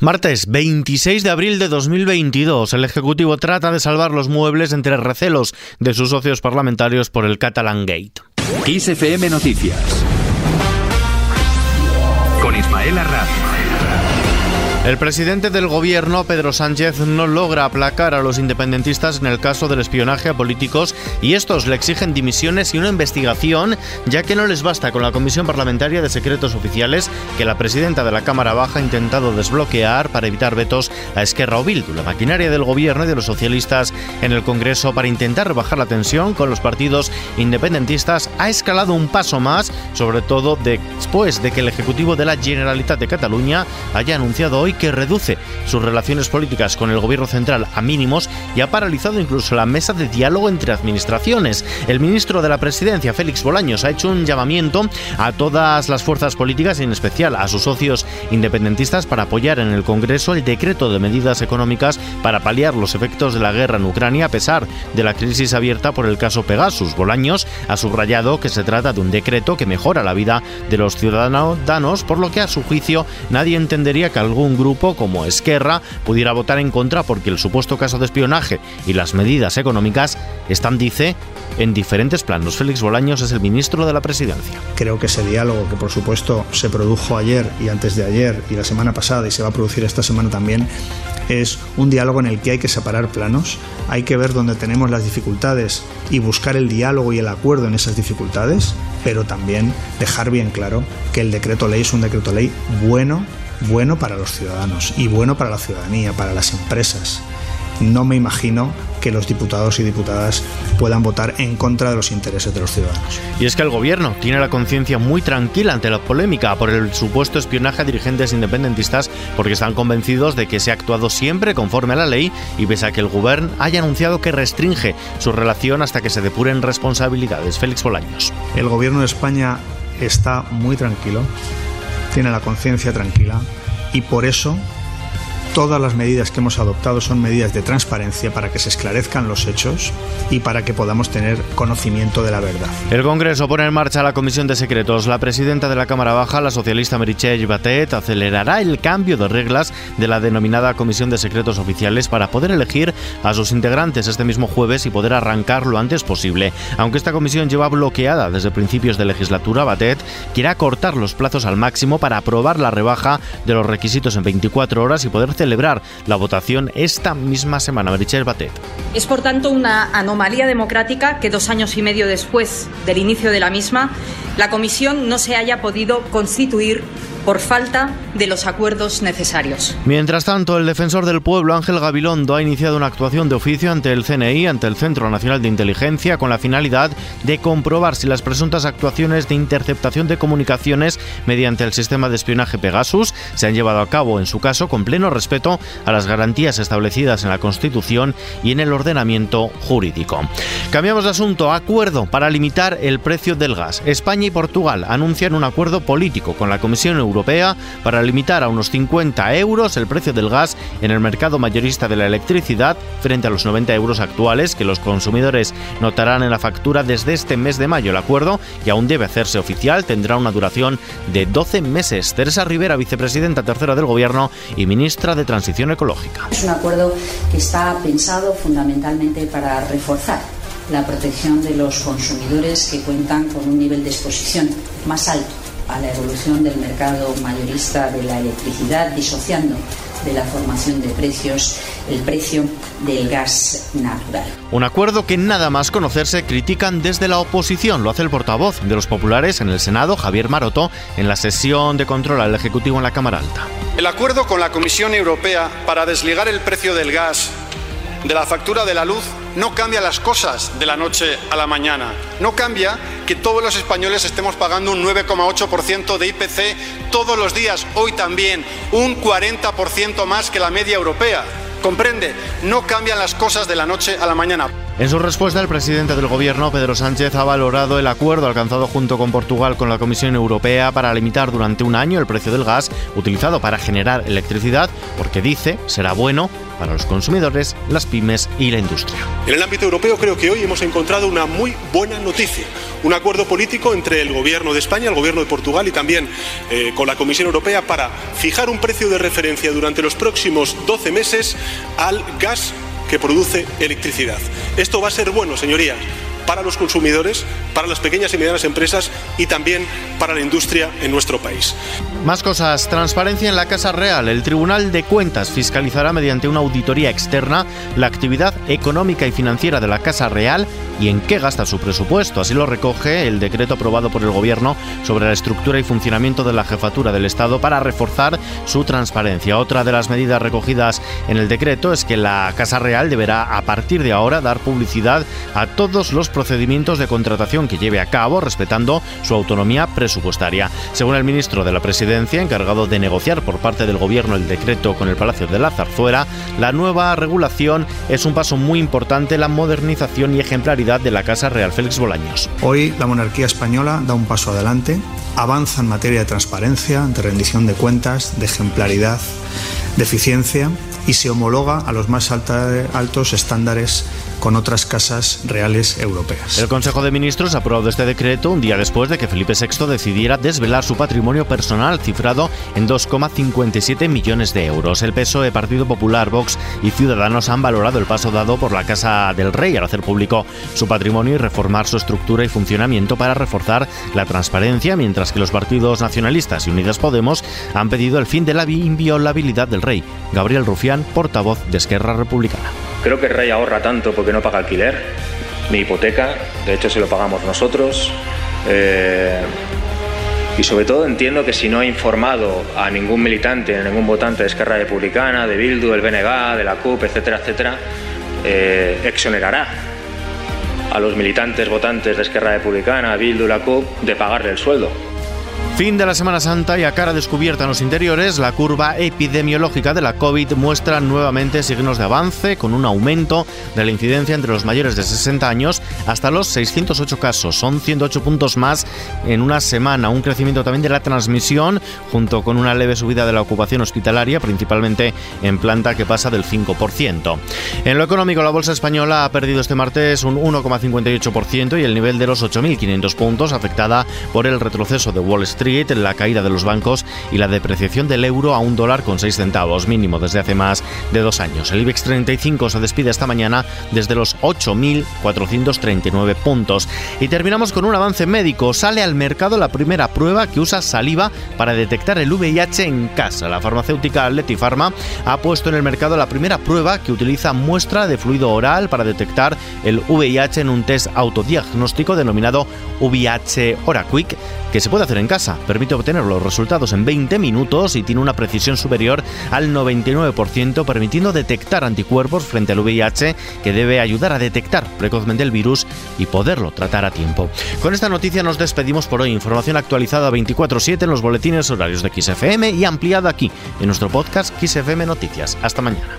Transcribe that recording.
Martes 26 de abril de 2022, el Ejecutivo trata de salvar los muebles entre recelos de sus socios parlamentarios por el Catalan Gate. XFM Noticias con Ismael Arranz. El presidente del gobierno, Pedro Sánchez, no logra aplacar a los independentistas en el caso del espionaje a políticos y estos le exigen dimisiones y una investigación, ya que no les basta con la Comisión Parlamentaria de Secretos Oficiales que la presidenta de la Cámara Baja ha intentado desbloquear para evitar vetos a Esquerra o Bildu, la maquinaria del gobierno y de los socialistas en el Congreso para intentar rebajar la tensión con los partidos independentistas ha escalado un paso más, sobre todo después de que el Ejecutivo de la Generalitat de Cataluña haya anunciado hoy que reduce sus relaciones políticas con el gobierno central a mínimos y ha paralizado incluso la mesa de diálogo entre administraciones. El ministro de la Presidencia, Félix Bolaños, ha hecho un llamamiento a todas las fuerzas políticas y en especial a sus socios independentistas para apoyar en el Congreso el decreto de medidas económicas para paliar los efectos de la guerra en Ucrania a pesar de la crisis abierta por el caso Pegasus. Bolaños ha subrayado que se trata de un decreto que mejora la vida de los ciudadanos, por lo que a su juicio nadie entendería que algún grupo como Esquerra pudiera votar en contra porque el supuesto caso de espionaje y las medidas económicas están, dice, en diferentes planos. Félix Bolaños es el ministro de la Presidencia. Creo que ese diálogo que por supuesto se produjo ayer y antes de ayer y la semana pasada y se va a producir esta semana también es un diálogo en el que hay que separar planos, hay que ver dónde tenemos las dificultades y buscar el diálogo y el acuerdo en esas dificultades, pero también dejar bien claro que el decreto ley es un decreto ley bueno bueno para los ciudadanos y bueno para la ciudadanía, para las empresas. No me imagino que los diputados y diputadas puedan votar en contra de los intereses de los ciudadanos. Y es que el gobierno tiene la conciencia muy tranquila ante la polémica por el supuesto espionaje a dirigentes independentistas porque están convencidos de que se ha actuado siempre conforme a la ley y pese a que el gobierno haya anunciado que restringe su relación hasta que se depuren responsabilidades. Félix Bolaños. El gobierno de España está muy tranquilo tiene la conciencia tranquila y por eso todas las medidas que hemos adoptado son medidas de transparencia para que se esclarezcan los hechos y para que podamos tener conocimiento de la verdad. El Congreso pone en marcha la Comisión de Secretos. La presidenta de la Cámara Baja, la socialista Meritxell Batet, acelerará el cambio de reglas de la denominada Comisión de Secretos Oficiales para poder elegir a sus integrantes este mismo jueves y poder arrancar lo antes posible. Aunque esta comisión lleva bloqueada desde principios de legislatura, Batet quiere acortar los plazos al máximo para aprobar la rebaja de los requisitos en 24 horas y poder celebrar celebrar la votación esta misma semana. Batet. Es por tanto una anomalía democrática que dos años y medio después del inicio de la misma, la Comisión no se haya podido constituir por falta de los acuerdos necesarios. Mientras tanto, el defensor del pueblo, Ángel Gabilondo, ha iniciado una actuación de oficio ante el CNI, ante el Centro Nacional de Inteligencia, con la finalidad de comprobar si las presuntas actuaciones de interceptación de comunicaciones mediante el sistema de espionaje Pegasus se han llevado a cabo, en su caso, con pleno respeto a las garantías establecidas en la Constitución y en el ordenamiento jurídico. Cambiamos de asunto. Acuerdo para limitar el precio del gas. España y Portugal anuncian un acuerdo político con la Comisión Europea Europea para limitar a unos 50 euros el precio del gas en el mercado mayorista de la electricidad frente a los 90 euros actuales que los consumidores notarán en la factura desde este mes de mayo. El acuerdo, que aún debe hacerse oficial, tendrá una duración de 12 meses. Teresa Rivera, vicepresidenta tercera del Gobierno y ministra de Transición Ecológica. Es un acuerdo que está pensado fundamentalmente para reforzar la protección de los consumidores que cuentan con un nivel de exposición más alto a la evolución del mercado mayorista de la electricidad, disociando de la formación de precios el precio del gas natural. Un acuerdo que nada más conocerse critican desde la oposición. Lo hace el portavoz de los populares en el Senado, Javier Maroto, en la sesión de control al Ejecutivo en la Cámara Alta. El acuerdo con la Comisión Europea para desligar el precio del gas de la factura de la luz no cambia las cosas de la noche a la mañana. No cambia que todos los españoles estemos pagando un 9,8% de IPC todos los días, hoy también, un 40% más que la media europea. Comprende, no cambian las cosas de la noche a la mañana. En su respuesta, el presidente del gobierno, Pedro Sánchez, ha valorado el acuerdo alcanzado junto con Portugal con la Comisión Europea para limitar durante un año el precio del gas utilizado para generar electricidad, porque dice será bueno para los consumidores, las pymes y la industria. En el ámbito europeo creo que hoy hemos encontrado una muy buena noticia, un acuerdo político entre el Gobierno de España, el Gobierno de Portugal y también eh, con la Comisión Europea para fijar un precio de referencia durante los próximos 12 meses al gas que produce electricidad. Esto va a ser bueno, señorías, para los consumidores, para las pequeñas y medianas empresas y también para la industria en nuestro país. Más cosas. Transparencia en la Casa Real. El Tribunal de Cuentas fiscalizará mediante una auditoría externa la actividad económica y financiera de la Casa Real y en qué gasta su presupuesto. Así lo recoge el decreto aprobado por el Gobierno sobre la estructura y funcionamiento de la jefatura del Estado para reforzar su transparencia. Otra de las medidas recogidas en el decreto es que la Casa Real deberá a partir de ahora dar publicidad a todos los procedimientos de contratación que lleve a cabo respetando su autonomía presupuestaria. Según el ministro de la Presidencia, encargado de negociar por parte del Gobierno el decreto con el Palacio de la Zarzuela, la nueva regulación es un paso muy importante en la modernización y ejemplaridad de la Casa Real Félix Bolaños. Hoy la monarquía española da un paso adelante, avanza en materia de transparencia, de rendición de cuentas, de ejemplaridad, de eficiencia y se homologa a los más altos estándares con otras casas reales europeas. El Consejo de Ministros ha aprobado este decreto un día después de que Felipe VI decidiera desvelar su patrimonio personal cifrado en 2,57 millones de euros. El PSOE, Partido Popular, Vox y Ciudadanos han valorado el paso dado por la Casa del Rey al hacer público su patrimonio y reformar su estructura y funcionamiento para reforzar la transparencia, mientras que los partidos nacionalistas y Unidas Podemos han pedido el fin de la inviolabilidad del rey. Gabriel Rufián, portavoz de Esquerra Republicana. Creo que rey ahorra tanto porque no paga alquiler, ni hipoteca, de hecho se lo pagamos nosotros. Eh, y sobre todo entiendo que si no ha informado a ningún militante, a ningún votante de Esquerra Republicana, de Bildu, del BNG, de la CUP, etcétera, etcétera, eh, exonerará a los militantes votantes de Esquerra Republicana, Bildu, la CUP, de pagarle el sueldo. Fin de la Semana Santa y a cara descubierta en los interiores, la curva epidemiológica de la COVID muestra nuevamente signos de avance, con un aumento de la incidencia entre los mayores de 60 años hasta los 608 casos. Son 108 puntos más en una semana, un crecimiento también de la transmisión, junto con una leve subida de la ocupación hospitalaria, principalmente en planta que pasa del 5%. En lo económico, la bolsa española ha perdido este martes un 1,58% y el nivel de los 8.500 puntos, afectada por el retroceso de Wall Street la caída de los bancos y la depreciación del euro a un dólar con 6 centavos, mínimo desde hace más de dos años. El IBEX 35 se despide esta mañana desde los 8.439 puntos. Y terminamos con un avance médico. Sale al mercado la primera prueba que usa saliva para detectar el VIH en casa. La farmacéutica Leti Pharma ha puesto en el mercado la primera prueba que utiliza muestra de fluido oral para detectar el VIH en un test autodiagnóstico denominado VIH OraQuick que se puede hacer en casa. Permite obtener los resultados en 20 minutos y tiene una precisión superior al 99%, permitiendo detectar anticuerpos frente al VIH que debe ayudar a detectar precozmente el virus y poderlo tratar a tiempo. Con esta noticia nos despedimos por hoy. Información actualizada 24/7 en los boletines horarios de XFM y ampliada aquí en nuestro podcast XFM Noticias. Hasta mañana.